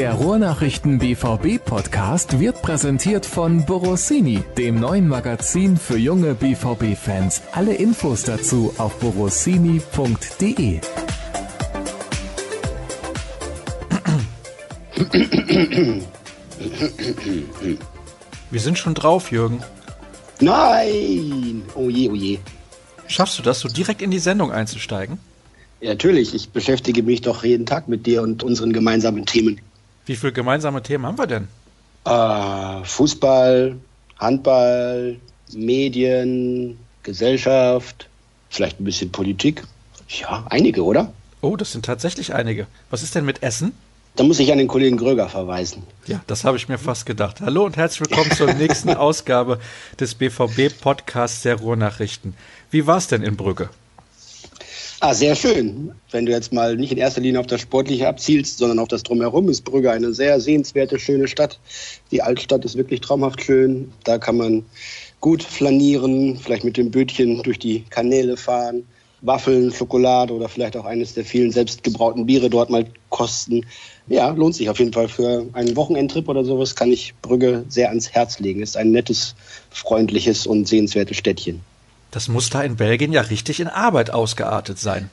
Der Ruhrnachrichten BVB Podcast wird präsentiert von Borossini, dem neuen Magazin für junge BVB Fans. Alle Infos dazu auf borossini.de. Wir sind schon drauf, Jürgen. Nein! Oh je, oh je. Schaffst du das, so direkt in die Sendung einzusteigen? Ja, natürlich. Ich beschäftige mich doch jeden Tag mit dir und unseren gemeinsamen Themen. Wie viele gemeinsame Themen haben wir denn? Äh, Fußball, Handball, Medien, Gesellschaft, vielleicht ein bisschen Politik. Ja, einige, oder? Oh, das sind tatsächlich einige. Was ist denn mit Essen? Da muss ich an den Kollegen Gröger verweisen. Ja, das habe ich mir fast gedacht. Hallo und herzlich willkommen zur nächsten Ausgabe des BVB-Podcasts der Ruhrnachrichten. Wie war es denn in Brügge? Ah, sehr schön. Wenn du jetzt mal nicht in erster Linie auf das Sportliche abzielst, sondern auf das Drumherum, ist Brügge eine sehr sehenswerte, schöne Stadt. Die Altstadt ist wirklich traumhaft schön. Da kann man gut flanieren, vielleicht mit dem Bötchen durch die Kanäle fahren, Waffeln, Schokolade oder vielleicht auch eines der vielen selbstgebrauten Biere dort mal kosten. Ja, lohnt sich auf jeden Fall für einen Wochenendtrip oder sowas, kann ich Brügge sehr ans Herz legen. Ist ein nettes, freundliches und sehenswertes Städtchen. Das muss da in Belgien ja richtig in Arbeit ausgeartet sein.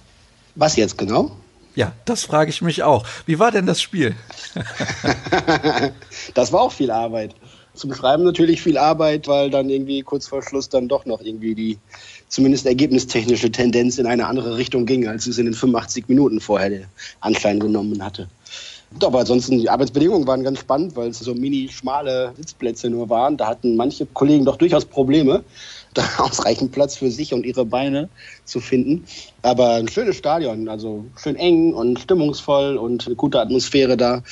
Was jetzt genau? Ja, das frage ich mich auch. Wie war denn das Spiel? das war auch viel Arbeit. Zum Schreiben natürlich viel Arbeit, weil dann irgendwie kurz vor Schluss dann doch noch irgendwie die zumindest ergebnistechnische Tendenz in eine andere Richtung ging, als es in den 85 Minuten vorher Anschein genommen hatte. Aber ansonsten, die Arbeitsbedingungen waren ganz spannend, weil es so mini schmale Sitzplätze nur waren. Da hatten manche Kollegen doch durchaus Probleme, da ausreichend Platz für sich und ihre Beine zu finden. Aber ein schönes Stadion, also schön eng und stimmungsvoll und eine gute Atmosphäre da.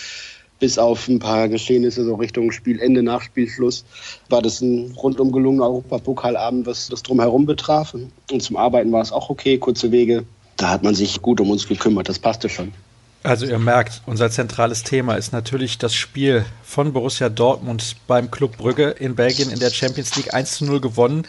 Bis auf ein paar Geschehnisse so Richtung Spielende, Nachspielschluss, war das ein rundum gelungener Europapokalabend, was das drumherum betraf. Und zum Arbeiten war es auch okay, kurze Wege. Da hat man sich gut um uns gekümmert, das passte schon. Also ihr merkt, unser zentrales Thema ist natürlich das Spiel von Borussia Dortmund beim Club Brügge in Belgien in der Champions League 1 zu 0 gewonnen.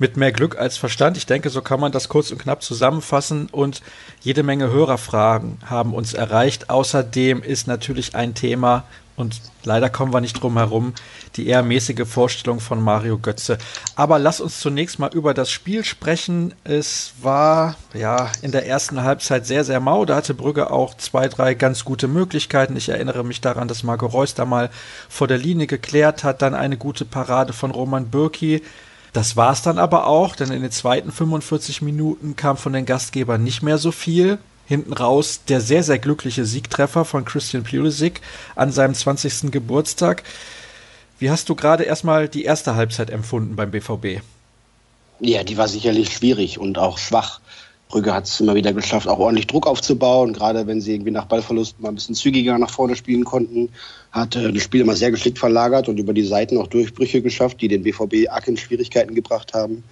Mit mehr Glück als Verstand. Ich denke, so kann man das kurz und knapp zusammenfassen. Und jede Menge Hörerfragen haben uns erreicht. Außerdem ist natürlich ein Thema, und leider kommen wir nicht drum herum, die eher mäßige Vorstellung von Mario Götze. Aber lass uns zunächst mal über das Spiel sprechen. Es war ja in der ersten Halbzeit sehr, sehr mau. Da hatte Brügge auch zwei, drei ganz gute Möglichkeiten. Ich erinnere mich daran, dass Marco Reus da mal vor der Linie geklärt hat. Dann eine gute Parade von Roman Bürki. Das war es dann aber auch, denn in den zweiten 45 Minuten kam von den Gastgebern nicht mehr so viel hinten raus der sehr, sehr glückliche Siegtreffer von Christian Pulisic an seinem 20. Geburtstag. Wie hast du gerade erstmal die erste Halbzeit empfunden beim BVB? Ja, die war sicherlich schwierig und auch schwach. Brügge hat es immer wieder geschafft, auch ordentlich Druck aufzubauen. Gerade wenn sie irgendwie nach Ballverlust mal ein bisschen zügiger nach vorne spielen konnten, hat äh, das Spiel immer sehr geschickt verlagert und über die Seiten auch Durchbrüche geschafft, die den BVB arg in Schwierigkeiten gebracht haben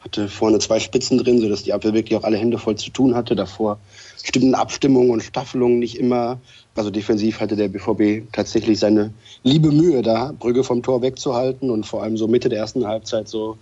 hatte vorne zwei Spitzen drin, sodass die Abwehr wirklich auch alle Hände voll zu tun hatte. Davor stimmten Abstimmungen und Staffelungen nicht immer. Also defensiv hatte der BVB tatsächlich seine liebe Mühe, da Brügge vom Tor wegzuhalten. Und vor allem so Mitte der ersten Halbzeit, so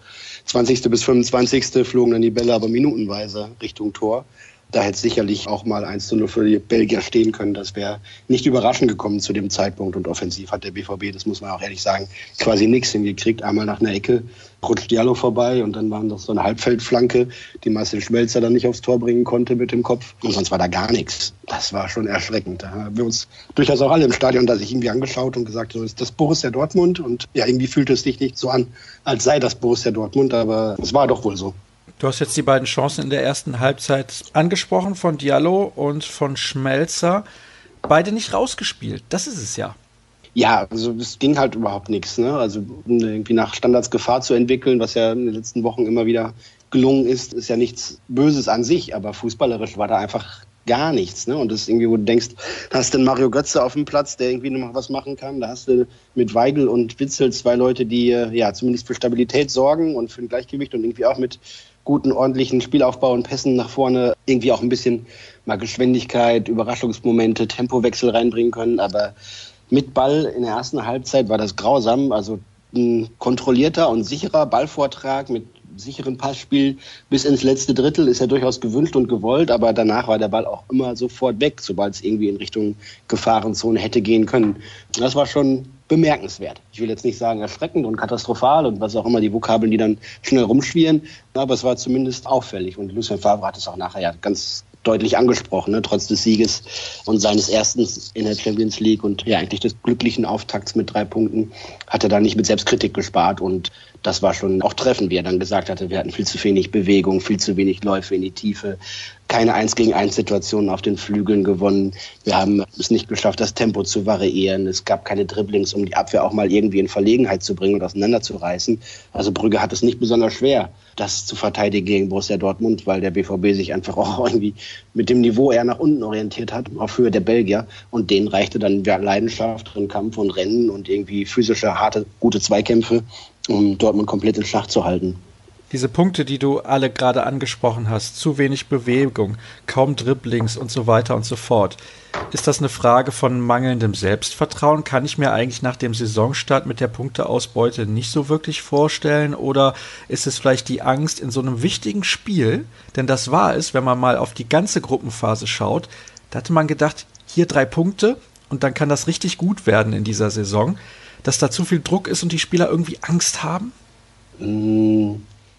20. bis 25. flogen dann die Bälle aber minutenweise Richtung Tor. Da hätte sicherlich auch mal 1 zu 0 für die Belgier stehen können. Das wäre nicht überraschend gekommen zu dem Zeitpunkt. Und offensiv hat der BVB, das muss man auch ehrlich sagen, quasi nichts hingekriegt. Einmal nach einer Ecke rutscht Diallo vorbei und dann war noch so eine Halbfeldflanke, die Marcel Schmelzer dann nicht aufs Tor bringen konnte mit dem Kopf. Und sonst war da gar nichts. Das war schon erschreckend. Da haben wir uns durchaus auch alle im Stadion da sich irgendwie angeschaut und gesagt, so ist das Borussia Dortmund. Und ja, irgendwie fühlte es sich nicht so an, als sei das Borussia Dortmund, aber es war doch wohl so. Du hast jetzt die beiden Chancen in der ersten Halbzeit angesprochen von Diallo und von Schmelzer. Beide nicht rausgespielt. Das ist es ja. Ja, also es ging halt überhaupt nichts. Ne? Also irgendwie nach Standards Gefahr zu entwickeln, was ja in den letzten Wochen immer wieder gelungen ist, ist ja nichts Böses an sich, aber fußballerisch war da einfach gar nichts. Ne? Und das ist irgendwie, wo du denkst, da hast du einen Mario Götze auf dem Platz, der irgendwie noch was machen kann. Da hast du mit Weigel und Witzel zwei Leute, die äh, ja zumindest für Stabilität sorgen und für ein Gleichgewicht und irgendwie auch mit guten, ordentlichen Spielaufbau und Pässen nach vorne irgendwie auch ein bisschen mal Geschwindigkeit, Überraschungsmomente, Tempowechsel reinbringen können. Aber mit Ball in der ersten Halbzeit war das grausam. Also ein kontrollierter und sicherer Ballvortrag mit sicheren Passspiel bis ins letzte Drittel ist ja durchaus gewünscht und gewollt, aber danach war der Ball auch immer sofort weg, sobald es irgendwie in Richtung Gefahrenzone hätte gehen können. Das war schon bemerkenswert. Ich will jetzt nicht sagen erschreckend und katastrophal und was auch immer die Vokabeln, die dann schnell rumschwirren, aber es war zumindest auffällig und Lucien Favre hat es auch nachher ja ganz deutlich angesprochen, ne? trotz des Sieges und seines ersten in der Champions League und ja eigentlich des glücklichen Auftakts mit drei Punkten hat er da nicht mit Selbstkritik gespart und das war schon auch treffend, wie er dann gesagt hatte, wir hatten viel zu wenig Bewegung, viel zu wenig Läufe in die Tiefe, keine Eins gegen eins Situationen auf den Flügeln gewonnen. Wir haben es nicht geschafft, das Tempo zu variieren. Es gab keine Dribblings, um die Abwehr auch mal irgendwie in Verlegenheit zu bringen und auseinanderzureißen. Also Brügge hat es nicht besonders schwer, das zu verteidigen gegen Borussia Dortmund, weil der BVB sich einfach auch irgendwie mit dem Niveau eher nach unten orientiert hat, auf Höhe der Belgier. Und denen reichte dann Leidenschaft und Kampf und Rennen und irgendwie physische, harte, gute Zweikämpfe um Dortmund komplett in Schach zu halten. Diese Punkte, die du alle gerade angesprochen hast, zu wenig Bewegung, kaum Dribblings und so weiter und so fort. Ist das eine Frage von mangelndem Selbstvertrauen? Kann ich mir eigentlich nach dem Saisonstart mit der Punkteausbeute nicht so wirklich vorstellen? Oder ist es vielleicht die Angst in so einem wichtigen Spiel? Denn das war es, wenn man mal auf die ganze Gruppenphase schaut. Da hatte man gedacht, hier drei Punkte und dann kann das richtig gut werden in dieser Saison dass da zu viel Druck ist und die Spieler irgendwie Angst haben? Mm,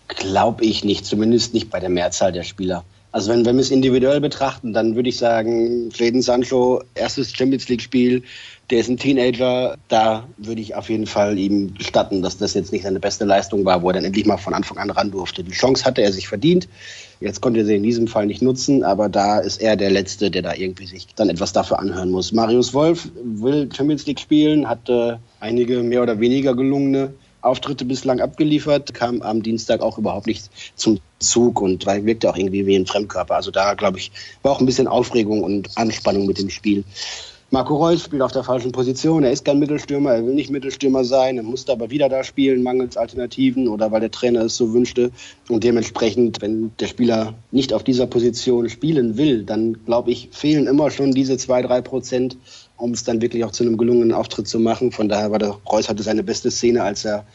Glaube ich nicht, zumindest nicht bei der Mehrzahl der Spieler. Also wenn, wenn wir es individuell betrachten, dann würde ich sagen, Jaden Sancho, erstes Champions League-Spiel, der ist ein Teenager, da würde ich auf jeden Fall ihm gestatten, dass das jetzt nicht seine beste Leistung war, wo er dann endlich mal von Anfang an ran durfte. Die Chance hatte er sich verdient. Jetzt konnte er sie in diesem Fall nicht nutzen, aber da ist er der Letzte, der da irgendwie sich dann etwas dafür anhören muss. Marius Wolf will Champions League spielen, hatte einige mehr oder weniger gelungene Auftritte bislang abgeliefert, kam am Dienstag auch überhaupt nicht zum Zug und wirkte auch irgendwie wie ein Fremdkörper. Also da, glaube ich, war auch ein bisschen Aufregung und Anspannung mit dem Spiel. Marco Reus spielt auf der falschen Position. Er ist kein Mittelstürmer, er will nicht Mittelstürmer sein, er musste aber wieder da spielen, mangels Alternativen oder weil der Trainer es so wünschte. Und dementsprechend, wenn der Spieler nicht auf dieser Position spielen will, dann glaube ich, fehlen immer schon diese zwei, drei Prozent, um es dann wirklich auch zu einem gelungenen Auftritt zu machen. Von daher war der Reus hatte seine beste Szene, als er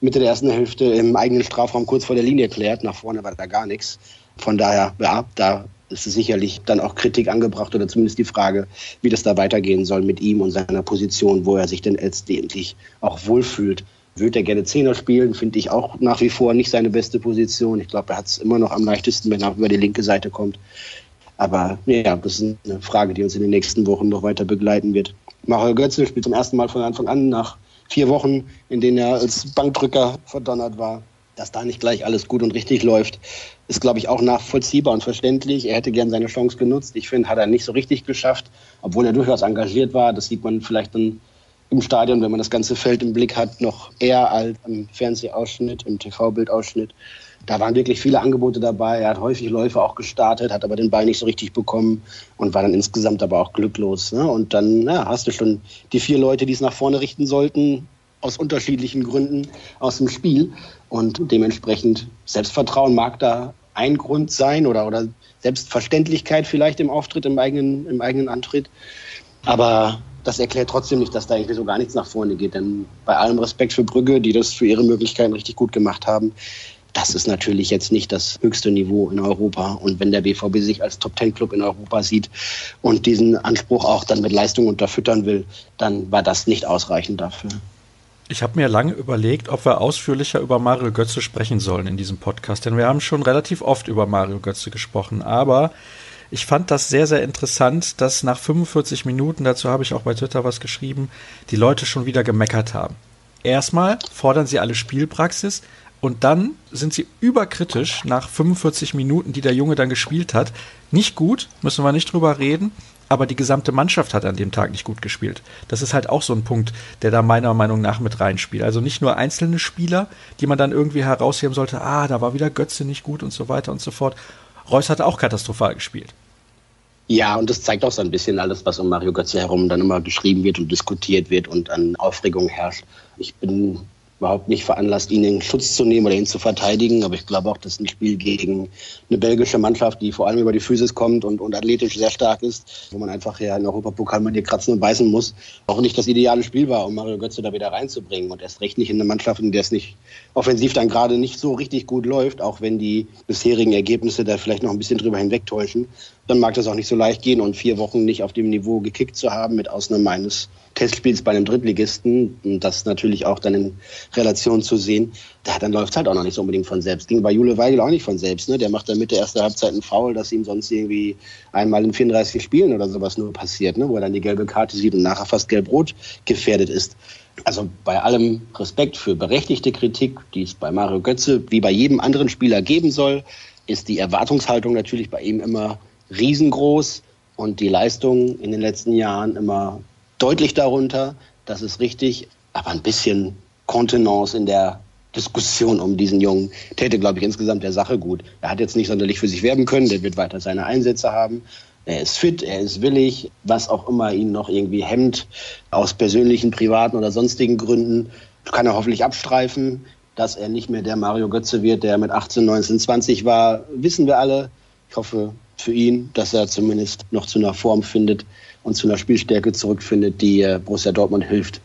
Mitte der ersten Hälfte im eigenen Strafraum kurz vor der Linie klärt. Nach vorne war da gar nichts. Von daher, ja, da ist sicherlich dann auch Kritik angebracht oder zumindest die Frage, wie das da weitergehen soll mit ihm und seiner Position, wo er sich denn letztendlich auch wohlfühlt. Würde er gerne Zehner spielen, finde ich auch nach wie vor nicht seine beste Position. Ich glaube, er hat es immer noch am leichtesten, wenn er über die linke Seite kommt. Aber ja, das ist eine Frage, die uns in den nächsten Wochen noch weiter begleiten wird. Mario Götze spielt zum ersten Mal von Anfang an nach vier Wochen, in denen er als Bankdrücker verdonnert war dass da nicht gleich alles gut und richtig läuft, ist, glaube ich, auch nachvollziehbar und verständlich. Er hätte gern seine Chance genutzt. Ich finde, hat er nicht so richtig geschafft, obwohl er durchaus engagiert war. Das sieht man vielleicht dann im Stadion, wenn man das ganze Feld im Blick hat, noch eher als im Fernsehausschnitt, im TV-Bildausschnitt. Da waren wirklich viele Angebote dabei. Er hat häufig Läufe auch gestartet, hat aber den Ball nicht so richtig bekommen und war dann insgesamt aber auch glücklos. Ne? Und dann ja, hast du schon die vier Leute, die es nach vorne richten sollten, aus unterschiedlichen Gründen aus dem Spiel. Und dementsprechend Selbstvertrauen mag da ein Grund sein oder, oder Selbstverständlichkeit vielleicht im Auftritt, im eigenen, im eigenen Antritt. Aber das erklärt trotzdem nicht, dass da irgendwie so gar nichts nach vorne geht. Denn bei allem Respekt für Brügge, die das für ihre Möglichkeiten richtig gut gemacht haben, das ist natürlich jetzt nicht das höchste Niveau in Europa. Und wenn der BVB sich als Top-Ten-Club in Europa sieht und diesen Anspruch auch dann mit Leistung unterfüttern will, dann war das nicht ausreichend dafür. Ich habe mir lange überlegt, ob wir ausführlicher über Mario Götze sprechen sollen in diesem Podcast, denn wir haben schon relativ oft über Mario Götze gesprochen, aber ich fand das sehr, sehr interessant, dass nach 45 Minuten, dazu habe ich auch bei Twitter was geschrieben, die Leute schon wieder gemeckert haben. Erstmal fordern sie alle Spielpraxis und dann sind sie überkritisch nach 45 Minuten, die der Junge dann gespielt hat. Nicht gut, müssen wir nicht drüber reden, aber die gesamte Mannschaft hat an dem Tag nicht gut gespielt. Das ist halt auch so ein Punkt, der da meiner Meinung nach mit reinspielt. Also nicht nur einzelne Spieler, die man dann irgendwie herausheben sollte, ah, da war wieder Götze nicht gut und so weiter und so fort. Reus hatte auch katastrophal gespielt. Ja, und das zeigt auch so ein bisschen alles, was um Mario Götze herum dann immer geschrieben wird und diskutiert wird und an Aufregung herrscht. Ich bin überhaupt nicht veranlasst, ihn in Schutz zu nehmen oder ihn zu verteidigen. Aber ich glaube auch, dass ein Spiel gegen eine belgische Mannschaft, die vor allem über die Physis kommt und, und athletisch sehr stark ist, wo man einfach ja in Europapokal mal dir kratzen und beißen muss, auch nicht das ideale Spiel war, um Mario Götze da wieder reinzubringen. Und erst recht nicht in eine Mannschaft, in der es nicht offensiv dann gerade nicht so richtig gut läuft, auch wenn die bisherigen Ergebnisse da vielleicht noch ein bisschen drüber hinwegtäuschen. Dann mag das auch nicht so leicht gehen und vier Wochen nicht auf dem Niveau gekickt zu haben, mit Ausnahme eines Testspiels bei einem Drittligisten, und das natürlich auch dann in Relation zu sehen, da, dann läuft es halt auch noch nicht so unbedingt von selbst. Ging bei Jule Weigel auch nicht von selbst. Ne? Der macht dann mit der ersten Halbzeit einen Foul, das ihm sonst irgendwie einmal in 34 Spielen oder sowas nur passiert, ne? wo er dann die gelbe Karte sieht und nachher fast gelb-rot gefährdet ist. Also bei allem Respekt für berechtigte Kritik, die es bei Mario Götze wie bei jedem anderen Spieler geben soll, ist die Erwartungshaltung natürlich bei ihm immer riesengroß und die Leistung in den letzten Jahren immer deutlich darunter. Das ist richtig. Aber ein bisschen Kontenance in der Diskussion um diesen Jungen täte, glaube ich, insgesamt der Sache gut. Er hat jetzt nicht sonderlich für sich werben können. Der wird weiter seine Einsätze haben. Er ist fit, er ist willig, was auch immer ihn noch irgendwie hemmt, aus persönlichen, privaten oder sonstigen Gründen, kann er hoffentlich abstreifen. Dass er nicht mehr der Mario Götze wird, der mit 18, 19, 20 war, wissen wir alle. Ich hoffe für ihn, dass er zumindest noch zu einer Form findet, und zu einer Spielstärke zurückfindet, die äh, Borussia Dortmund hilft.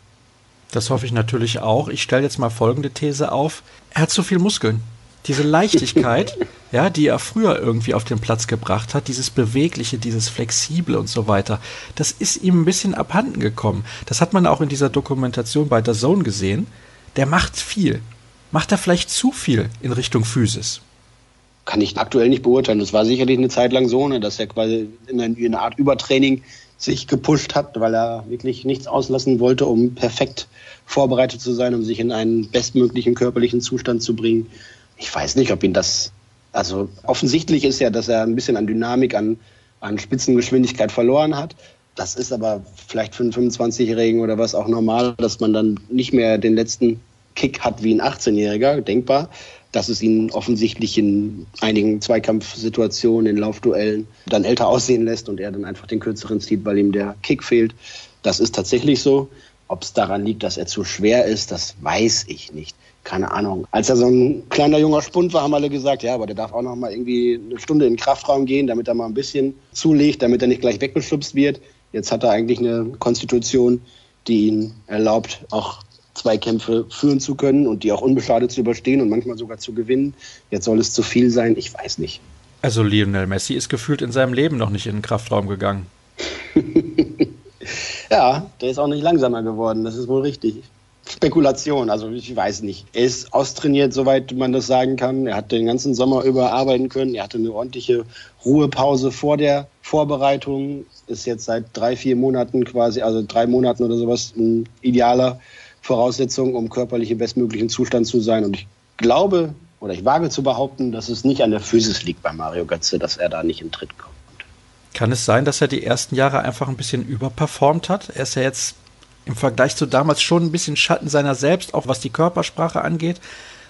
Das hoffe ich natürlich auch. Ich stelle jetzt mal folgende These auf. Er hat zu viel Muskeln. Diese Leichtigkeit, ja, die er früher irgendwie auf den Platz gebracht hat, dieses Bewegliche, dieses Flexible und so weiter, das ist ihm ein bisschen abhanden gekommen. Das hat man auch in dieser Dokumentation bei der Zone gesehen. Der macht viel. Macht er vielleicht zu viel in Richtung Physis? Kann ich aktuell nicht beurteilen. Das war sicherlich eine Zeit lang so, ne, dass er quasi in eine Art Übertraining sich gepusht hat, weil er wirklich nichts auslassen wollte, um perfekt vorbereitet zu sein, um sich in einen bestmöglichen körperlichen Zustand zu bringen. Ich weiß nicht, ob ihn das, also offensichtlich ist ja, dass er ein bisschen an Dynamik, an, an Spitzengeschwindigkeit verloren hat. Das ist aber vielleicht für einen 25-Jährigen oder was auch normal, dass man dann nicht mehr den letzten Kick hat wie ein 18-Jähriger, denkbar dass es ihn offensichtlich in einigen Zweikampfsituationen, in Laufduellen dann älter aussehen lässt und er dann einfach den kürzeren zieht, weil ihm der Kick fehlt. Das ist tatsächlich so. Ob es daran liegt, dass er zu schwer ist, das weiß ich nicht. Keine Ahnung. Als er so ein kleiner junger Spund war, haben alle gesagt, ja, aber der darf auch noch mal irgendwie eine Stunde in den Kraftraum gehen, damit er mal ein bisschen zulegt, damit er nicht gleich weggeschubst wird. Jetzt hat er eigentlich eine Konstitution, die ihn erlaubt, auch Zweikämpfe führen zu können und die auch unbeschadet zu überstehen und manchmal sogar zu gewinnen. Jetzt soll es zu viel sein, ich weiß nicht. Also Lionel Messi ist gefühlt in seinem Leben noch nicht in den Kraftraum gegangen. ja, der ist auch nicht langsamer geworden, das ist wohl richtig. Spekulation, also ich weiß nicht. Er ist austrainiert, soweit man das sagen kann. Er hat den ganzen Sommer über arbeiten können. Er hatte eine ordentliche Ruhepause vor der Vorbereitung. Ist jetzt seit drei, vier Monaten quasi, also drei Monaten oder sowas, ein idealer Voraussetzung, um körperlich im bestmöglichen Zustand zu sein. Und ich glaube oder ich wage zu behaupten, dass es nicht an der Physis liegt bei Mario Götze, dass er da nicht in Tritt kommt. Kann es sein, dass er die ersten Jahre einfach ein bisschen überperformt hat? Er ist ja jetzt im Vergleich zu damals schon ein bisschen Schatten seiner selbst, auch was die Körpersprache angeht.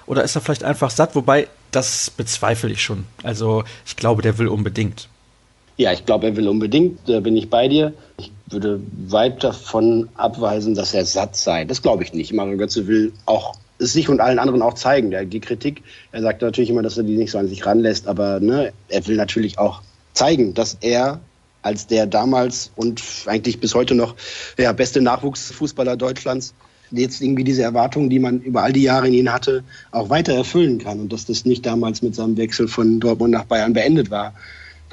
Oder ist er vielleicht einfach satt? Wobei, das bezweifle ich schon. Also ich glaube, der will unbedingt. Ja, ich glaube, er will unbedingt, da bin ich bei dir. Würde weit davon abweisen, dass er satt sei. Das glaube ich nicht. Mario Götze will auch sich und allen anderen auch zeigen. Der, die Kritik, er sagt natürlich immer, dass er die nicht so an sich ranlässt, aber ne, er will natürlich auch zeigen, dass er als der damals und eigentlich bis heute noch ja, beste Nachwuchsfußballer Deutschlands jetzt irgendwie diese Erwartungen, die man über all die Jahre in ihn hatte, auch weiter erfüllen kann und dass das nicht damals mit seinem Wechsel von Dortmund nach Bayern beendet war.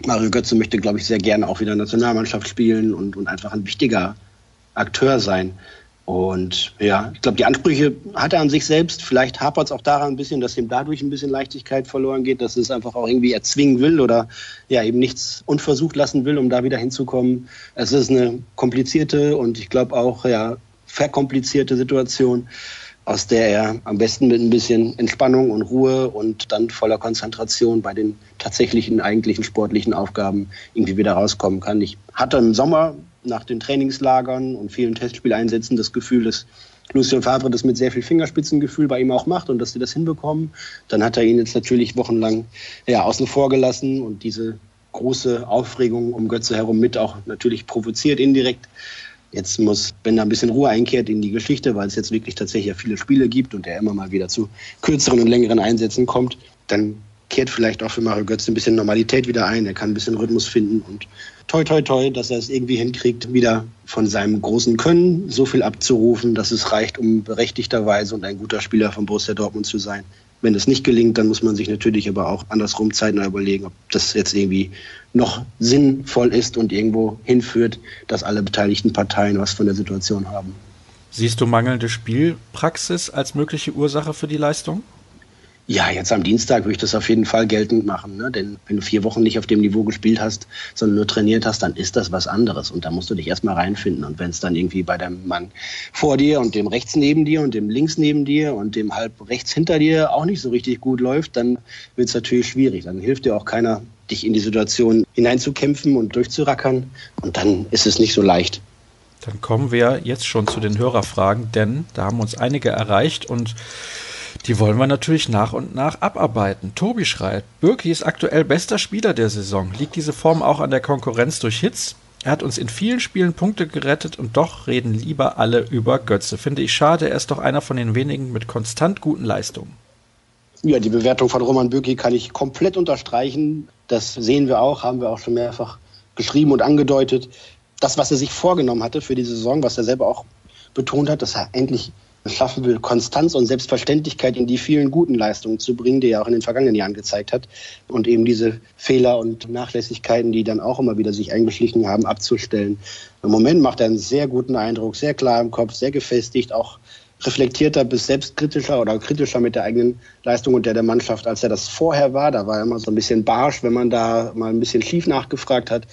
Mario Götze möchte, glaube ich, sehr gerne auch wieder Nationalmannschaft spielen und, und einfach ein wichtiger Akteur sein. Und ja, ich glaube, die Ansprüche hat er an sich selbst. Vielleicht hapert es auch daran ein bisschen, dass ihm dadurch ein bisschen Leichtigkeit verloren geht, dass es einfach auch irgendwie erzwingen will oder ja eben nichts unversucht lassen will, um da wieder hinzukommen. Es ist eine komplizierte und ich glaube auch ja verkomplizierte Situation aus der er am besten mit ein bisschen Entspannung und Ruhe und dann voller Konzentration bei den tatsächlichen, eigentlichen sportlichen Aufgaben irgendwie wieder rauskommen kann. Ich hatte im Sommer nach den Trainingslagern und vielen Testspieleinsätzen das Gefühl, dass Lucien Favre das mit sehr viel Fingerspitzengefühl bei ihm auch macht und dass sie das hinbekommen. Dann hat er ihn jetzt natürlich wochenlang ja, außen vor gelassen und diese große Aufregung um Götze herum mit auch natürlich provoziert indirekt. Jetzt muss, wenn da ein bisschen Ruhe einkehrt in die Geschichte, weil es jetzt wirklich tatsächlich ja viele Spiele gibt und er immer mal wieder zu kürzeren und längeren Einsätzen kommt, dann kehrt vielleicht auch für Mario Götze ein bisschen Normalität wieder ein. Er kann ein bisschen Rhythmus finden und toi, toi, toi, dass er es irgendwie hinkriegt, wieder von seinem großen Können so viel abzurufen, dass es reicht, um berechtigterweise und ein guter Spieler von Borussia Dortmund zu sein. Wenn das nicht gelingt, dann muss man sich natürlich aber auch andersrum zeitnah überlegen, ob das jetzt irgendwie noch sinnvoll ist und irgendwo hinführt, dass alle beteiligten Parteien was von der Situation haben. Siehst du mangelnde Spielpraxis als mögliche Ursache für die Leistung? Ja, jetzt am Dienstag würde ich das auf jeden Fall geltend machen. Ne? Denn wenn du vier Wochen nicht auf dem Niveau gespielt hast, sondern nur trainiert hast, dann ist das was anderes. Und da musst du dich erstmal reinfinden. Und wenn es dann irgendwie bei dem Mann vor dir und dem rechts neben dir und dem links neben dir und dem halb rechts hinter dir auch nicht so richtig gut läuft, dann wird es natürlich schwierig. Dann hilft dir auch keiner, dich in die Situation hineinzukämpfen und durchzurackern. Und dann ist es nicht so leicht. Dann kommen wir jetzt schon zu den Hörerfragen, denn da haben uns einige erreicht und die wollen wir natürlich nach und nach abarbeiten. Tobi schreibt, Birki ist aktuell bester Spieler der Saison. Liegt diese Form auch an der Konkurrenz durch Hits? Er hat uns in vielen Spielen Punkte gerettet und doch reden lieber alle über Götze. Finde ich schade, er ist doch einer von den wenigen mit konstant guten Leistungen. Ja, die Bewertung von Roman Bürki kann ich komplett unterstreichen. Das sehen wir auch, haben wir auch schon mehrfach geschrieben und angedeutet. Das, was er sich vorgenommen hatte für die Saison, was er selber auch betont hat, dass er endlich schaffen will, Konstanz und Selbstverständlichkeit in die vielen guten Leistungen zu bringen, die er auch in den vergangenen Jahren gezeigt hat. Und eben diese Fehler und Nachlässigkeiten, die dann auch immer wieder sich eingeschlichen haben, abzustellen. Im Moment macht er einen sehr guten Eindruck, sehr klar im Kopf, sehr gefestigt, auch reflektierter bis selbstkritischer oder kritischer mit der eigenen Leistung und der der Mannschaft, als er das vorher war. Da war er immer so ein bisschen barsch, wenn man da mal ein bisschen schief nachgefragt hat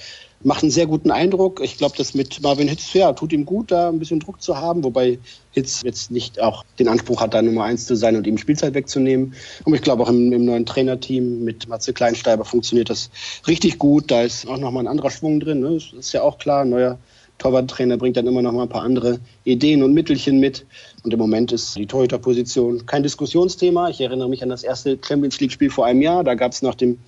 macht einen sehr guten Eindruck. Ich glaube, das mit Marvin Hitz, ja, tut ihm gut, da ein bisschen Druck zu haben, wobei Hitz jetzt nicht auch den Anspruch hat, da Nummer eins zu sein und ihm Spielzeit wegzunehmen. Und ich glaube, auch im, im, neuen Trainerteam mit Matze Kleinsteiber funktioniert das richtig gut. Da ist auch nochmal ein anderer Schwung drin. Ne? Das ist ja auch klar, ein neuer Torwarttrainer bringt dann immer noch mal ein paar andere Ideen und Mittelchen mit. Und im Moment ist die Torhüterposition kein Diskussionsthema. Ich erinnere mich an das erste Champions League-Spiel vor einem Jahr. Da gab es nach dem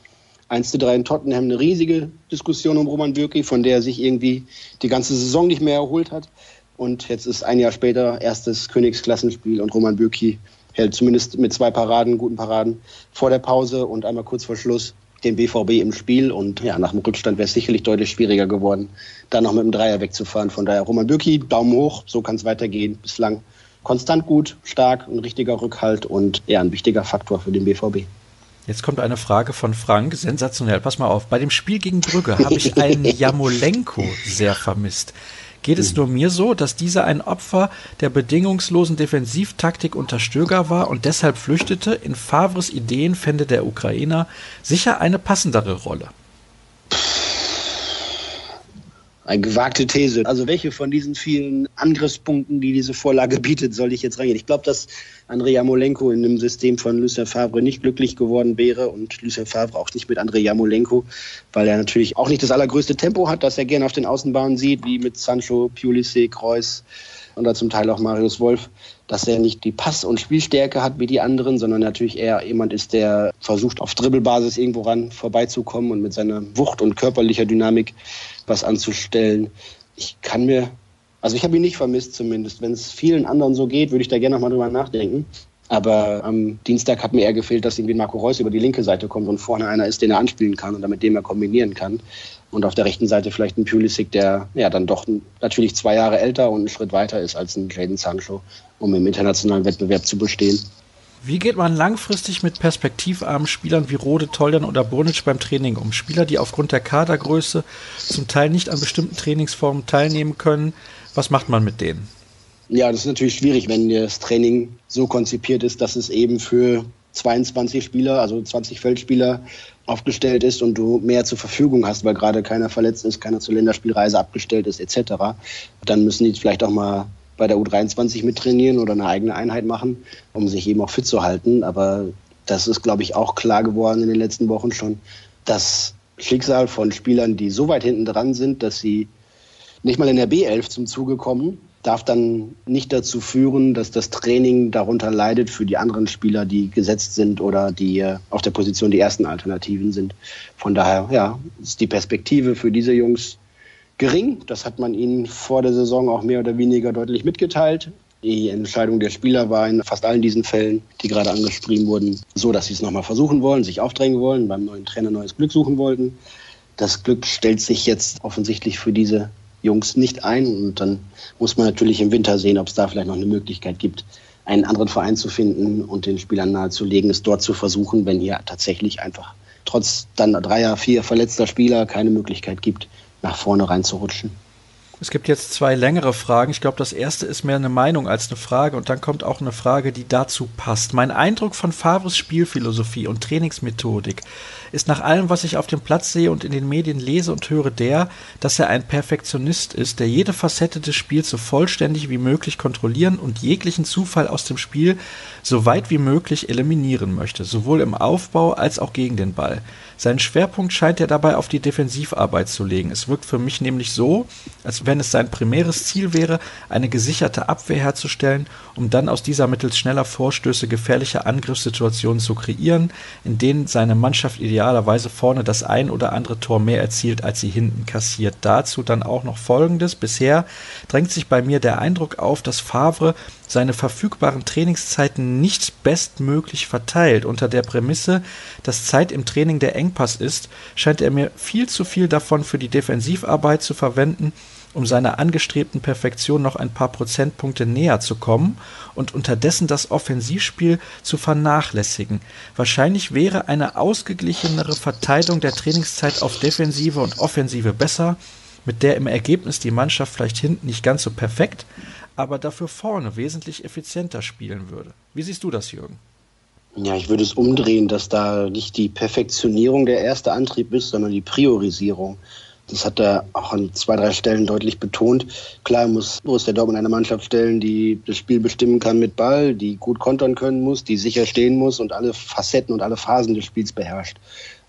1 zu 3 in Tottenham eine riesige Diskussion um Roman Bürki, von der er sich irgendwie die ganze Saison nicht mehr erholt hat. Und jetzt ist ein Jahr später erstes Königsklassenspiel und Roman Bürki hält zumindest mit zwei Paraden, guten Paraden vor der Pause und einmal kurz vor Schluss den BVB im Spiel. Und ja, nach dem Rückstand wäre es sicherlich deutlich schwieriger geworden, da noch mit dem Dreier wegzufahren. Von daher Roman Bürki, Daumen hoch, so kann es weitergehen. Bislang konstant gut, stark, ein richtiger Rückhalt und ja, ein wichtiger Faktor für den BVB. Jetzt kommt eine Frage von Frank. Sensationell. Pass mal auf. Bei dem Spiel gegen Brügge habe ich einen Jamolenko sehr vermisst. Geht es nur mir so, dass dieser ein Opfer der bedingungslosen Defensivtaktik unter Stöger war und deshalb flüchtete? In Favres Ideen fände der Ukrainer sicher eine passendere Rolle. Eine gewagte These. Also welche von diesen vielen Angriffspunkten, die diese Vorlage bietet, soll ich jetzt reingehen? Ich glaube, dass André Jamolenko in dem System von Lucien Favre nicht glücklich geworden wäre und Lucien Favre auch nicht mit André Jamolenko, weil er natürlich auch nicht das allergrößte Tempo hat, das er gerne auf den Außenbahnen sieht, wie mit Sancho, Pulisic, Kreuz oder zum Teil auch Marius Wolf, dass er nicht die Pass- und Spielstärke hat wie die anderen, sondern natürlich eher jemand ist, der versucht, auf Dribbelbasis irgendwo ran vorbeizukommen und mit seiner Wucht und körperlicher Dynamik was anzustellen. Ich kann mir, also ich habe ihn nicht vermisst zumindest. Wenn es vielen anderen so geht, würde ich da gerne nochmal drüber nachdenken. Aber am Dienstag hat mir eher gefehlt, dass irgendwie Marco Reus über die linke Seite kommt und vorne einer ist, den er anspielen kann und mit dem er kombinieren kann. Und auf der rechten Seite vielleicht ein Pulisic, der ja dann doch natürlich zwei Jahre älter und einen Schritt weiter ist als ein Jaden Sancho, um im internationalen Wettbewerb zu bestehen. Wie geht man langfristig mit perspektivarmen Spielern wie Rode, Toljan oder Bonic beim Training um? Spieler, die aufgrund der Kadergröße zum Teil nicht an bestimmten Trainingsformen teilnehmen können. Was macht man mit denen? Ja, das ist natürlich schwierig, wenn das Training so konzipiert ist, dass es eben für 22 Spieler, also 20 Feldspieler aufgestellt ist und du mehr zur Verfügung hast, weil gerade keiner verletzt ist, keiner zur Länderspielreise abgestellt ist, etc. Dann müssen die vielleicht auch mal bei der U23 mittrainieren oder eine eigene Einheit machen, um sich eben auch fit zu halten. Aber das ist, glaube ich, auch klar geworden in den letzten Wochen schon. Das Schicksal von Spielern, die so weit hinten dran sind, dass sie nicht mal in der B11 zum Zuge kommen, darf dann nicht dazu führen, dass das Training darunter leidet für die anderen Spieler, die gesetzt sind oder die äh, auf der Position die ersten Alternativen sind. Von daher, ja, ist die Perspektive für diese Jungs gering. Das hat man ihnen vor der Saison auch mehr oder weniger deutlich mitgeteilt. Die Entscheidung der Spieler war in fast allen diesen Fällen, die gerade angeschrieben wurden, so, dass sie es nochmal versuchen wollen, sich aufdrängen wollen, beim neuen Trainer neues Glück suchen wollten. Das Glück stellt sich jetzt offensichtlich für diese Jungs nicht ein. Und dann muss man natürlich im Winter sehen, ob es da vielleicht noch eine Möglichkeit gibt, einen anderen Verein zu finden und den Spielern nahezulegen, es dort zu versuchen, wenn hier tatsächlich einfach trotz dann dreier, vier verletzter Spieler keine Möglichkeit gibt, nach vorne reinzurutschen. Es gibt jetzt zwei längere Fragen. Ich glaube, das erste ist mehr eine Meinung als eine Frage und dann kommt auch eine Frage, die dazu passt. Mein Eindruck von Favres Spielphilosophie und Trainingsmethodik ist nach allem, was ich auf dem Platz sehe und in den Medien lese und höre, der, dass er ein Perfektionist ist, der jede Facette des Spiels so vollständig wie möglich kontrollieren und jeglichen Zufall aus dem Spiel so weit wie möglich eliminieren möchte, sowohl im Aufbau als auch gegen den Ball. Seinen Schwerpunkt scheint er dabei auf die Defensivarbeit zu legen. Es wirkt für mich nämlich so, als wenn es sein primäres Ziel wäre, eine gesicherte Abwehr herzustellen, um dann aus dieser mittels schneller Vorstöße gefährliche Angriffssituationen zu kreieren, in denen seine Mannschaft idealerweise vorne das ein oder andere Tor mehr erzielt, als sie hinten kassiert. Dazu dann auch noch Folgendes. Bisher drängt sich bei mir der Eindruck auf, dass Favre seine verfügbaren Trainingszeiten nicht bestmöglich verteilt. Unter der Prämisse, dass Zeit im Training der Engpass ist, scheint er mir viel zu viel davon für die Defensivarbeit zu verwenden, um seiner angestrebten Perfektion noch ein paar Prozentpunkte näher zu kommen und unterdessen das Offensivspiel zu vernachlässigen. Wahrscheinlich wäre eine ausgeglichenere Verteilung der Trainingszeit auf Defensive und Offensive besser, mit der im Ergebnis die Mannschaft vielleicht hinten nicht ganz so perfekt, aber dafür vorne wesentlich effizienter spielen würde. Wie siehst du das, Jürgen? Ja, ich würde es umdrehen, dass da nicht die Perfektionierung der erste Antrieb ist, sondern die Priorisierung. Das hat er auch an zwei, drei Stellen deutlich betont. Klar muss Borussia Dortmund eine Mannschaft stellen, die das Spiel bestimmen kann mit Ball, die gut kontern können muss, die sicher stehen muss und alle Facetten und alle Phasen des Spiels beherrscht.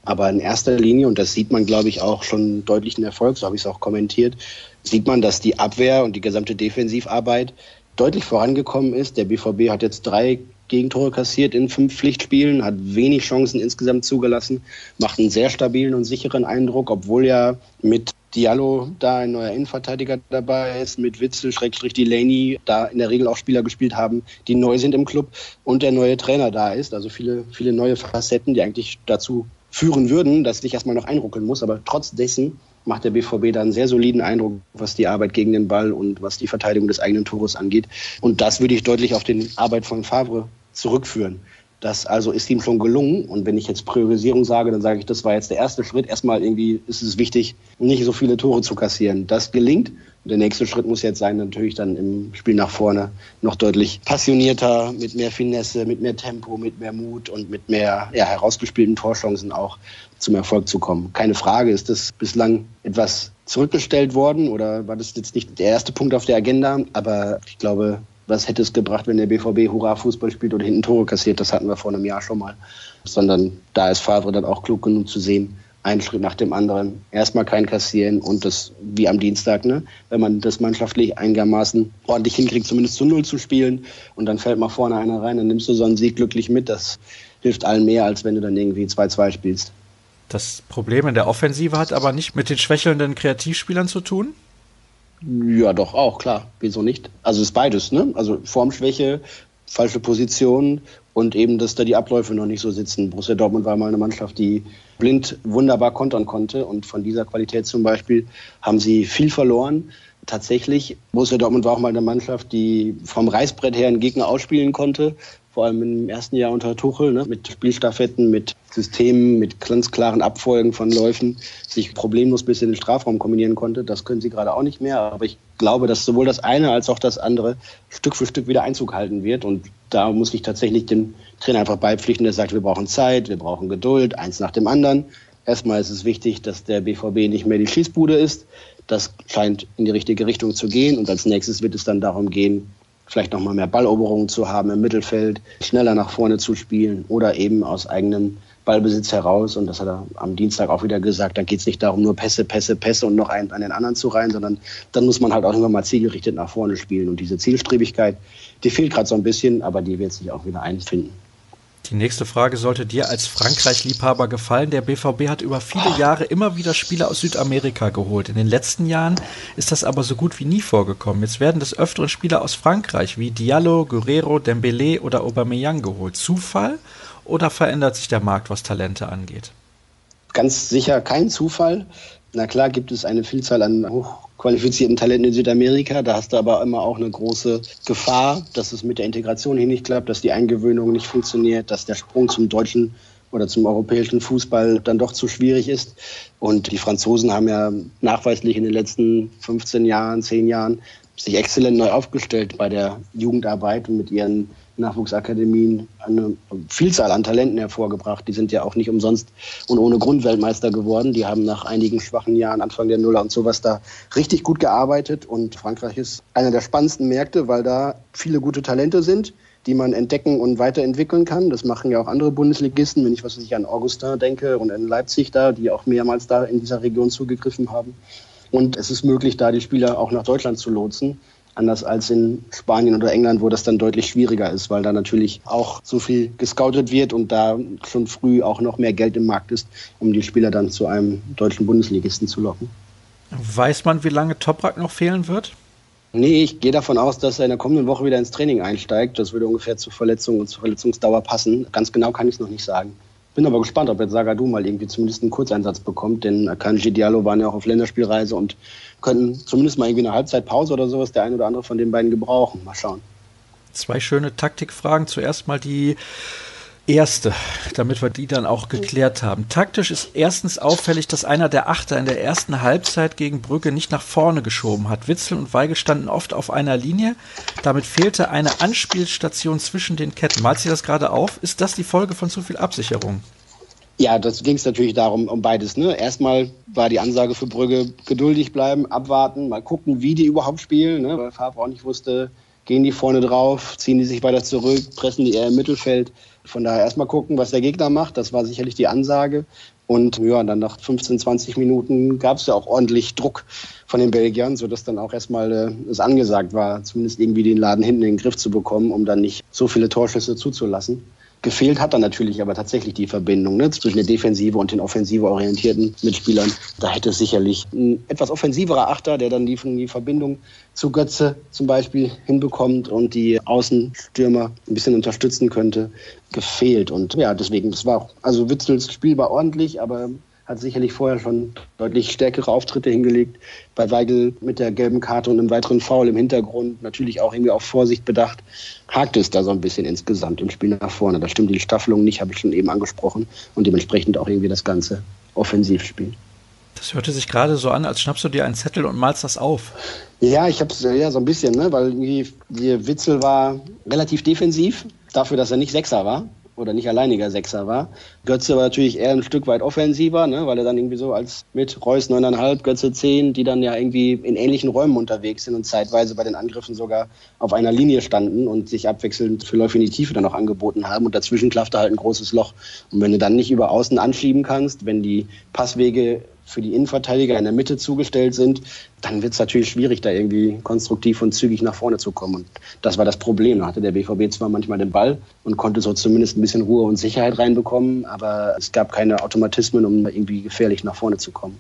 Aber in erster Linie, und das sieht man, glaube ich, auch schon deutlichen Erfolg, so habe ich es auch kommentiert, sieht man, dass die Abwehr und die gesamte Defensivarbeit deutlich vorangekommen ist. Der BVB hat jetzt drei Gegentore kassiert in fünf Pflichtspielen, hat wenig Chancen insgesamt zugelassen, macht einen sehr stabilen und sicheren Eindruck, obwohl ja mit Diallo da ein neuer Innenverteidiger dabei ist, mit Witzel, Schrägstrich Delaney, da in der Regel auch Spieler gespielt haben, die neu sind im Club und der neue Trainer da ist. Also viele, viele neue Facetten, die eigentlich dazu führen würden, dass ich erstmal noch einruckeln muss. Aber trotz dessen macht der BVB da einen sehr soliden Eindruck, was die Arbeit gegen den Ball und was die Verteidigung des eigenen Tores angeht. Und das würde ich deutlich auf die Arbeit von Favre zurückführen. Das also ist ihm schon gelungen. Und wenn ich jetzt Priorisierung sage, dann sage ich, das war jetzt der erste Schritt. Erstmal irgendwie ist es wichtig, nicht so viele Tore zu kassieren. Das gelingt. Der nächste Schritt muss jetzt sein, natürlich dann im Spiel nach vorne noch deutlich passionierter, mit mehr Finesse, mit mehr Tempo, mit mehr Mut und mit mehr ja, herausgespielten Torchancen auch zum Erfolg zu kommen. Keine Frage, ist das bislang etwas zurückgestellt worden oder war das jetzt nicht der erste Punkt auf der Agenda? Aber ich glaube, was hätte es gebracht, wenn der BVB Hurra-Fußball spielt oder hinten Tore kassiert? Das hatten wir vor einem Jahr schon mal. Sondern da ist Favre dann auch klug genug zu sehen, einen Schritt nach dem anderen. Erstmal kein Kassieren und das wie am Dienstag, ne? wenn man das mannschaftlich einigermaßen ordentlich hinkriegt, zumindest zu Null zu spielen und dann fällt mal vorne einer rein, dann nimmst du so einen Sieg glücklich mit. Das hilft allen mehr, als wenn du dann irgendwie 2-2 spielst. Das Problem in der Offensive hat aber nicht mit den schwächelnden Kreativspielern zu tun? Ja, doch, auch, klar. Wieso nicht? Also es ist beides, ne? Also Formschwäche, falsche Position und eben, dass da die Abläufe noch nicht so sitzen. Borussia Dortmund war mal eine Mannschaft, die blind wunderbar kontern konnte und von dieser Qualität zum Beispiel haben sie viel verloren. Tatsächlich, Borussia Dortmund war auch mal eine Mannschaft, die vom Reißbrett her einen Gegner ausspielen konnte vor allem im ersten Jahr unter Tuchel, ne, mit Spielstaffetten, mit Systemen, mit ganz klaren Abfolgen von Läufen, sich problemlos bis in den Strafraum kombinieren konnte. Das können sie gerade auch nicht mehr. Aber ich glaube, dass sowohl das eine als auch das andere Stück für Stück wieder Einzug halten wird. Und da muss ich tatsächlich dem Trainer einfach beipflichten, der sagt, wir brauchen Zeit, wir brauchen Geduld, eins nach dem anderen. Erstmal ist es wichtig, dass der BVB nicht mehr die Schießbude ist. Das scheint in die richtige Richtung zu gehen. Und als nächstes wird es dann darum gehen, vielleicht nochmal mehr Balleroberungen zu haben im Mittelfeld, schneller nach vorne zu spielen oder eben aus eigenem Ballbesitz heraus. Und das hat er am Dienstag auch wieder gesagt. Da geht es nicht darum, nur Pässe, Pässe, Pässe und noch einen an den anderen zu rein, sondern dann muss man halt auch irgendwann mal zielgerichtet nach vorne spielen. Und diese Zielstrebigkeit, die fehlt gerade so ein bisschen, aber die wird sich auch wieder einfinden. Die nächste Frage sollte dir als Frankreich-Liebhaber gefallen. Der BVB hat über viele Jahre immer wieder Spieler aus Südamerika geholt. In den letzten Jahren ist das aber so gut wie nie vorgekommen. Jetzt werden des Öfteren Spieler aus Frankreich wie Diallo, Guerrero, Dembélé oder Aubameyang geholt. Zufall oder verändert sich der Markt, was Talente angeht? Ganz sicher kein Zufall. Na klar gibt es eine Vielzahl an hochqualifizierten Talenten in Südamerika. Da hast du aber immer auch eine große Gefahr, dass es mit der Integration hier nicht klappt, dass die Eingewöhnung nicht funktioniert, dass der Sprung zum deutschen oder zum europäischen Fußball dann doch zu schwierig ist. Und die Franzosen haben ja nachweislich in den letzten 15 Jahren, 10 Jahren sich exzellent neu aufgestellt bei der Jugendarbeit und mit ihren Nachwuchsakademien eine Vielzahl an Talenten hervorgebracht. Die sind ja auch nicht umsonst und ohne Grund Weltmeister geworden. Die haben nach einigen schwachen Jahren, Anfang der Nuller und sowas, da richtig gut gearbeitet. Und Frankreich ist einer der spannendsten Märkte, weil da viele gute Talente sind die man entdecken und weiterentwickeln kann. Das machen ja auch andere Bundesligisten, wenn ich was ich an Augustin denke und in Leipzig da, die auch mehrmals da in dieser Region zugegriffen haben. Und es ist möglich, da die Spieler auch nach Deutschland zu lotsen. Anders als in Spanien oder England, wo das dann deutlich schwieriger ist, weil da natürlich auch so viel gescoutet wird und da schon früh auch noch mehr Geld im Markt ist, um die Spieler dann zu einem deutschen Bundesligisten zu locken. Weiß man, wie lange Toprak noch fehlen wird? Nee, ich gehe davon aus, dass er in der kommenden Woche wieder ins Training einsteigt. Das würde ungefähr zur Verletzung und zur Verletzungsdauer passen. Ganz genau kann ich es noch nicht sagen. Bin aber gespannt, ob jetzt Sagadu mal irgendwie zumindest einen Kurzeinsatz bekommt, denn Kanji Diallo waren ja auch auf Länderspielreise und könnten zumindest mal irgendwie eine Halbzeitpause oder sowas der ein oder andere von den beiden gebrauchen. Mal schauen. Zwei schöne Taktikfragen. Zuerst mal die erste, damit wir die dann auch geklärt haben. Taktisch ist erstens auffällig, dass einer der Achter in der ersten Halbzeit gegen Brügge nicht nach vorne geschoben hat. Witzel und Weigel standen oft auf einer Linie. Damit fehlte eine Anspielstation zwischen den Ketten. Malt sie das gerade auf? Ist das die Folge von zu viel Absicherung? Ja, das ging es natürlich darum, um beides. Ne? Erstmal war die Ansage für Brügge, geduldig bleiben, abwarten, mal gucken, wie die überhaupt spielen, ne? weil Favre auch nicht wusste, gehen die vorne drauf, ziehen die sich weiter zurück, pressen die eher im Mittelfeld. Von daher erstmal gucken, was der Gegner macht. Das war sicherlich die Ansage. Und ja, dann nach 15, 20 Minuten gab es ja auch ordentlich Druck von den Belgiern, sodass dann auch erstmal äh, es angesagt war, zumindest irgendwie den Laden hinten in den Griff zu bekommen, um dann nicht so viele Torschüsse zuzulassen. Gefehlt hat dann natürlich aber tatsächlich die Verbindung ne, zwischen der Defensive und den offensive orientierten Mitspielern. Da hätte es sicherlich ein etwas offensiverer Achter, der dann die, die Verbindung zu Götze zum Beispiel hinbekommt und die Außenstürmer ein bisschen unterstützen könnte, gefehlt. Und ja, deswegen, das war auch, also Witzels Spiel war ordentlich, aber hat sicherlich vorher schon deutlich stärkere Auftritte hingelegt. Bei Weigel mit der gelben Karte und einem weiteren Foul im Hintergrund, natürlich auch irgendwie auf Vorsicht bedacht, hakt es da so ein bisschen insgesamt im Spiel nach vorne. Da stimmt die Staffelung nicht, habe ich schon eben angesprochen, und dementsprechend auch irgendwie das ganze Offensivspiel. Das hörte sich gerade so an, als schnappst du dir einen Zettel und malst das auf. Ja, ich habe es ja so ein bisschen, ne? weil die, die Witzel war relativ defensiv, dafür, dass er nicht Sechser war oder nicht alleiniger Sechser war. Götze war natürlich eher ein Stück weit offensiver, ne, weil er dann irgendwie so als mit Reus 9,5, Götze 10, die dann ja irgendwie in ähnlichen Räumen unterwegs sind und zeitweise bei den Angriffen sogar auf einer Linie standen und sich abwechselnd für Läufe in die Tiefe dann auch angeboten haben. Und dazwischen klaffte halt ein großes Loch. Und wenn du dann nicht über außen anschieben kannst, wenn die Passwege für die Innenverteidiger in der Mitte zugestellt sind, dann wird es natürlich schwierig, da irgendwie konstruktiv und zügig nach vorne zu kommen. Und das war das Problem. Da hatte der BVB zwar manchmal den Ball und konnte so zumindest ein bisschen Ruhe und Sicherheit reinbekommen, aber es gab keine Automatismen, um irgendwie gefährlich nach vorne zu kommen.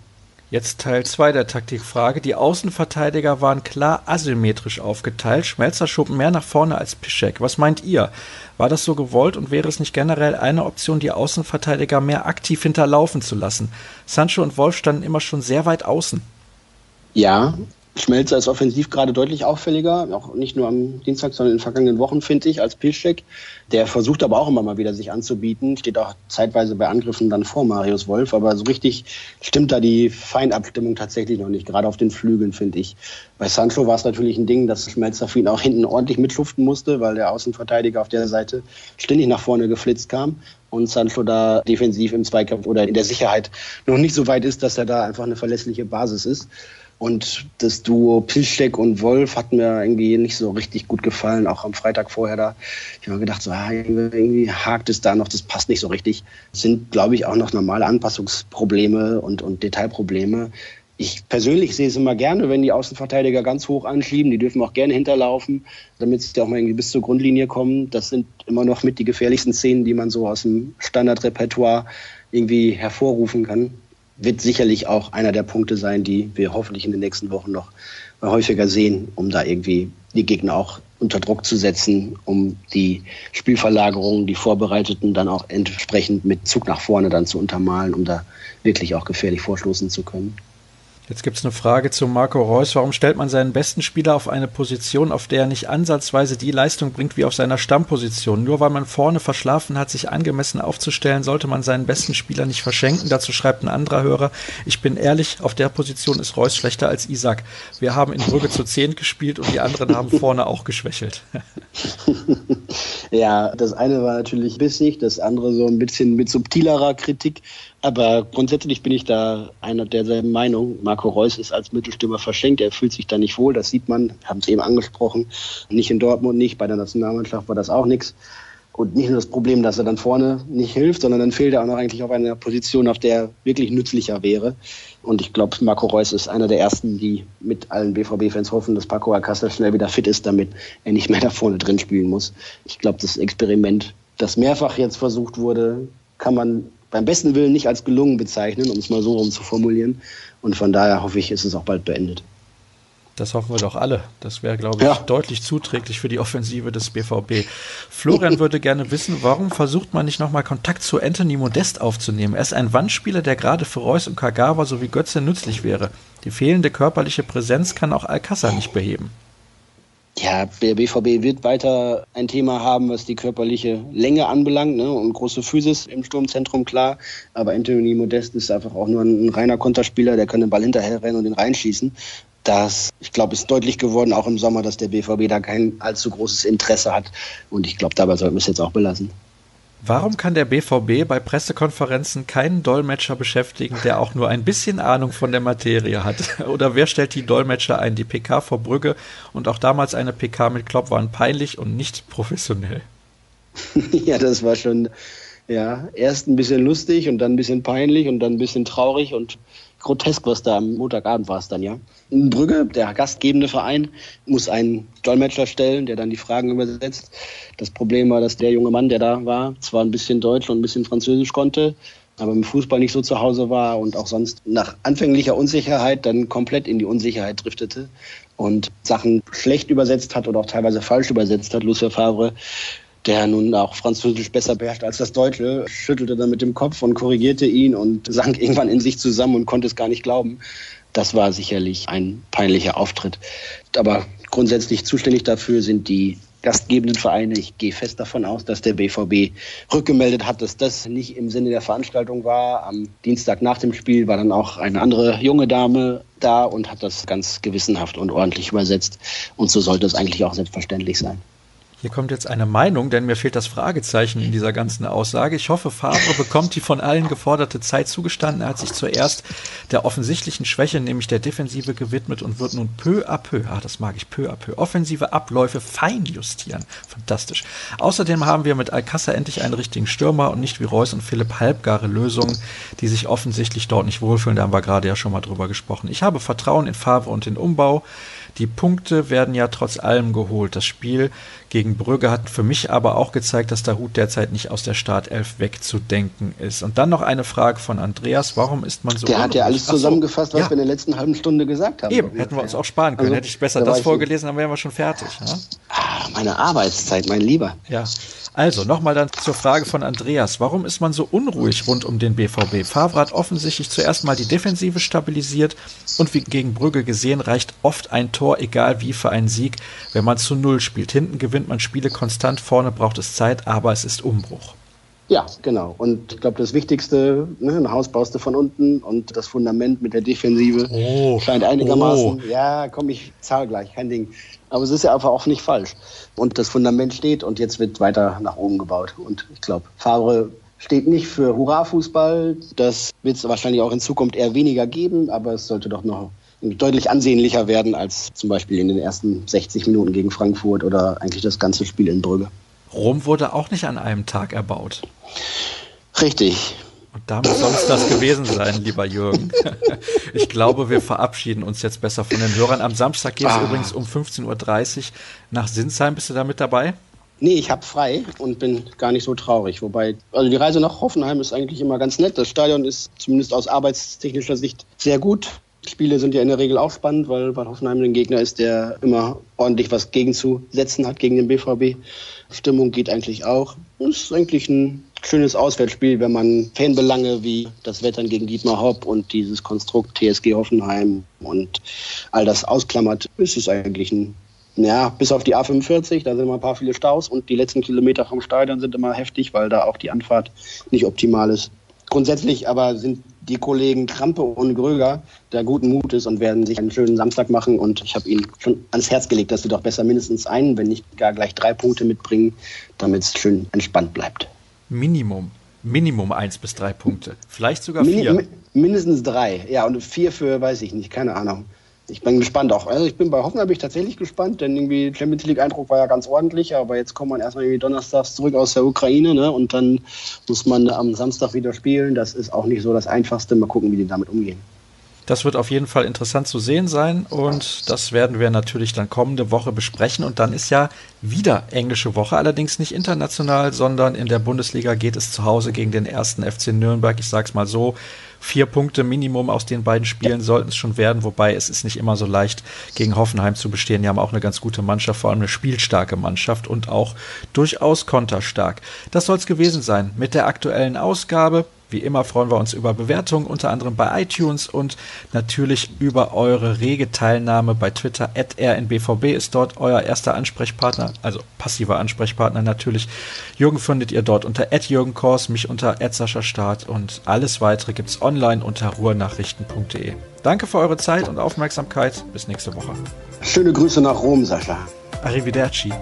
Jetzt Teil 2 der Taktikfrage. Die Außenverteidiger waren klar asymmetrisch aufgeteilt. Schmelzer schob mehr nach vorne als Pischek. Was meint ihr? War das so gewollt und wäre es nicht generell eine Option, die Außenverteidiger mehr aktiv hinterlaufen zu lassen? Sancho und Wolf standen immer schon sehr weit außen. Ja, Schmelzer ist offensiv gerade deutlich auffälliger, auch nicht nur am Dienstag, sondern in den vergangenen Wochen, finde ich, als Pilschek. Der versucht aber auch immer mal wieder sich anzubieten, steht auch zeitweise bei Angriffen dann vor Marius Wolf, aber so richtig stimmt da die Feinabstimmung tatsächlich noch nicht, gerade auf den Flügeln, finde ich. Bei Sancho war es natürlich ein Ding, dass Schmelzer für ihn auch hinten ordentlich mitschuften musste, weil der Außenverteidiger auf der Seite ständig nach vorne geflitzt kam und Sancho da defensiv im Zweikampf oder in der Sicherheit noch nicht so weit ist, dass er da einfach eine verlässliche Basis ist. Und das Duo Pilschek und Wolf hat mir irgendwie nicht so richtig gut gefallen, auch am Freitag vorher da. Ich habe mir gedacht, so, ah, irgendwie hakt es da noch, das passt nicht so richtig. Das sind, glaube ich, auch noch normale Anpassungsprobleme und, und Detailprobleme. Ich persönlich sehe es immer gerne, wenn die Außenverteidiger ganz hoch anschieben. Die dürfen auch gerne hinterlaufen, damit sie auch mal irgendwie bis zur Grundlinie kommen. Das sind immer noch mit die gefährlichsten Szenen, die man so aus dem Standardrepertoire irgendwie hervorrufen kann. Wird sicherlich auch einer der Punkte sein, die wir hoffentlich in den nächsten Wochen noch häufiger sehen, um da irgendwie die Gegner auch unter Druck zu setzen, um die Spielverlagerungen, die vorbereiteten, dann auch entsprechend mit Zug nach vorne dann zu untermalen, um da wirklich auch gefährlich vorstoßen zu können. Jetzt gibt es eine Frage zu Marco Reus. Warum stellt man seinen besten Spieler auf eine Position, auf der er nicht ansatzweise die Leistung bringt wie auf seiner Stammposition? Nur weil man vorne verschlafen hat, sich angemessen aufzustellen, sollte man seinen besten Spieler nicht verschenken. Dazu schreibt ein anderer Hörer, ich bin ehrlich, auf der Position ist Reus schlechter als Isaac. Wir haben in Brügge zu 10 gespielt und die anderen haben vorne auch geschwächelt. ja, das eine war natürlich bissig, das andere so ein bisschen mit subtilerer Kritik. Aber grundsätzlich bin ich da einer derselben Meinung. Marco Reus ist als Mittelstürmer verschenkt. Er fühlt sich da nicht wohl. Das sieht man. Haben es eben angesprochen. Nicht in Dortmund nicht. Bei der Nationalmannschaft war das auch nichts. Und nicht nur das Problem, dass er dann vorne nicht hilft, sondern dann fehlt er auch noch eigentlich auf einer Position, auf der er wirklich nützlicher wäre. Und ich glaube, Marco Reus ist einer der ersten, die mit allen BVB-Fans hoffen, dass Paco Alcázar schnell wieder fit ist, damit er nicht mehr da vorne drin spielen muss. Ich glaube, das Experiment, das mehrfach jetzt versucht wurde, kann man beim besten Willen nicht als gelungen bezeichnen, um es mal so rum zu formulieren. Und von daher hoffe ich, ist es auch bald beendet. Das hoffen wir doch alle. Das wäre, glaube ich, ja. deutlich zuträglich für die Offensive des BVB. Florian würde gerne wissen, warum versucht man nicht nochmal Kontakt zu Anthony Modest aufzunehmen? Er ist ein Wandspieler, der gerade für Reus und Kagawa sowie Götze nützlich wäre. Die fehlende körperliche Präsenz kann auch Alcázar nicht beheben. Ja, der BVB wird weiter ein Thema haben, was die körperliche Länge anbelangt ne? und große Physis im Sturmzentrum, klar. Aber Anthony Modest ist einfach auch nur ein, reiner Konterspieler, der kann den Ball hinterher rennen und den reinschießen. Das, ich glaube, ist deutlich geworden, auch im Sommer, dass der BVB da kein allzu großes Interesse hat. Und ich glaube, dabei sollten wir es jetzt auch belassen. Warum kann der BVB bei Pressekonferenzen keinen Dolmetscher beschäftigen, der auch nur ein bisschen Ahnung von der Materie hat? Oder wer stellt die Dolmetscher ein? Die PK vor Brügge und auch damals eine PK mit Klopp waren peinlich und nicht professionell. ja, das war schon ja, erst ein bisschen lustig und dann ein bisschen peinlich und dann ein bisschen traurig und grotesk, was da am Montagabend war es dann, ja. In Brügge, der gastgebende Verein, muss einen Dolmetscher stellen, der dann die Fragen übersetzt. Das Problem war, dass der junge Mann, der da war, zwar ein bisschen Deutsch und ein bisschen Französisch konnte, aber im Fußball nicht so zu Hause war und auch sonst nach anfänglicher Unsicherheit dann komplett in die Unsicherheit driftete und Sachen schlecht übersetzt hat oder auch teilweise falsch übersetzt hat. Lucia Favre der nun auch Französisch besser beherrscht als das Deutsche, schüttelte dann mit dem Kopf und korrigierte ihn und sank irgendwann in sich zusammen und konnte es gar nicht glauben. Das war sicherlich ein peinlicher Auftritt. Aber grundsätzlich zuständig dafür sind die gastgebenden Vereine. Ich gehe fest davon aus, dass der BVB rückgemeldet hat, dass das nicht im Sinne der Veranstaltung war. Am Dienstag nach dem Spiel war dann auch eine andere junge Dame da und hat das ganz gewissenhaft und ordentlich übersetzt. Und so sollte es eigentlich auch selbstverständlich sein. Hier kommt jetzt eine Meinung, denn mir fehlt das Fragezeichen in dieser ganzen Aussage. Ich hoffe, Favre bekommt die von allen geforderte Zeit zugestanden. Er hat sich zuerst der offensichtlichen Schwäche, nämlich der Defensive, gewidmet und wird nun peu à peu, ah, das mag ich, peu à peu, offensive Abläufe fein justieren. Fantastisch. Außerdem haben wir mit Alcázar endlich einen richtigen Stürmer und nicht wie Reus und Philipp halbgare Lösungen, die sich offensichtlich dort nicht wohlfühlen. Da haben wir gerade ja schon mal drüber gesprochen. Ich habe Vertrauen in Favre und den Umbau. Die Punkte werden ja trotz allem geholt. Das Spiel gegen Brügge hat für mich aber auch gezeigt, dass der Hut derzeit nicht aus der Startelf wegzudenken ist. Und dann noch eine Frage von Andreas. Warum ist man so Der hat ja alles zusammengefasst, was ja. wir in der letzten halben Stunde gesagt haben. Eben, hätten wir uns auch sparen können. Also, Hätte ich besser da das vorgelesen, dann wären wir schon fertig. Ne? Meine Arbeitszeit, mein Lieber. Ja. Also, nochmal dann zur Frage von Andreas. Warum ist man so unruhig rund um den BVB? Favre hat offensichtlich zuerst mal die Defensive stabilisiert und wie gegen Brügge gesehen, reicht oft ein Tor, egal wie, für einen Sieg, wenn man zu Null spielt. Hinten gewinnt man Spiele konstant, vorne braucht es Zeit, aber es ist Umbruch. Ja, genau. Und ich glaube, das Wichtigste, ne, ein Haus baust du von unten und das Fundament mit der Defensive oh, scheint einigermaßen. Oh. Ja, komm, ich zahl gleich, kein Ding. Aber es ist ja einfach auch nicht falsch. Und das Fundament steht und jetzt wird weiter nach oben gebaut. Und ich glaube, Favre steht nicht für Hurra-Fußball. Das wird es wahrscheinlich auch in Zukunft eher weniger geben, aber es sollte doch noch deutlich ansehnlicher werden als zum Beispiel in den ersten 60 Minuten gegen Frankfurt oder eigentlich das ganze Spiel in Brügge. Rom wurde auch nicht an einem Tag erbaut. Richtig. Und damit soll es das gewesen sein, lieber Jürgen. Ich glaube, wir verabschieden uns jetzt besser von den Hörern. Am Samstag geht es ah. übrigens um 15.30 Uhr nach Sinsheim. Bist du da mit dabei? Nee, ich habe frei und bin gar nicht so traurig. Wobei, also die Reise nach Hoffenheim ist eigentlich immer ganz nett. Das Stadion ist zumindest aus arbeitstechnischer Sicht sehr gut. Spiele sind ja in der Regel auch spannend, weil, weil Hoffenheim ein Gegner ist, der immer ordentlich was gegenzusetzen hat gegen den BVB. Stimmung geht eigentlich auch. Es ist eigentlich ein schönes Auswärtsspiel, wenn man Fanbelange wie das Wettern gegen Dietmar Hopp und dieses Konstrukt TSG Hoffenheim und all das ausklammert, ist es eigentlich ein ja, bis auf die A45, da sind immer ein paar viele Staus und die letzten Kilometer vom Stadion sind immer heftig, weil da auch die Anfahrt nicht optimal ist. Grundsätzlich aber sind die Kollegen Krampe und Gröger der guten Mutes und werden sich einen schönen Samstag machen. Und ich habe ihnen schon ans Herz gelegt, dass sie doch besser mindestens einen, wenn nicht gar gleich drei Punkte mitbringen, damit es schön entspannt bleibt. Minimum. Minimum eins bis drei Punkte. Vielleicht sogar vier. Min mindestens drei. Ja, und vier für, weiß ich nicht, keine Ahnung ich bin gespannt auch. Also ich bin bei Hoffenheim bin ich tatsächlich gespannt, denn irgendwie Champions League Eindruck war ja ganz ordentlich, aber jetzt kommt man erstmal irgendwie donnerstags zurück aus der Ukraine, ne? Und dann muss man am Samstag wieder spielen. Das ist auch nicht so das Einfachste. Mal gucken, wie die damit umgehen. Das wird auf jeden Fall interessant zu sehen sein und das werden wir natürlich dann kommende Woche besprechen. Und dann ist ja wieder englische Woche, allerdings nicht international, sondern in der Bundesliga geht es zu Hause gegen den ersten FC Nürnberg. Ich sag's mal so vier Punkte Minimum aus den beiden Spielen sollten es schon werden, wobei es ist nicht immer so leicht, gegen Hoffenheim zu bestehen. Die haben auch eine ganz gute Mannschaft, vor allem eine spielstarke Mannschaft und auch durchaus konterstark. Das soll es gewesen sein mit der aktuellen Ausgabe. Wie immer freuen wir uns über Bewertungen, unter anderem bei iTunes und natürlich über eure rege Teilnahme bei Twitter. rnbvb ist dort euer erster Ansprechpartner, also passiver Ansprechpartner natürlich. Jürgen findet ihr dort unter Jürgen Kors, mich unter Start und alles weitere gibt es online unter ruhrnachrichten.de. Danke für eure Zeit und Aufmerksamkeit. Bis nächste Woche. Schöne Grüße nach Rom, Sascha. Arrivederci.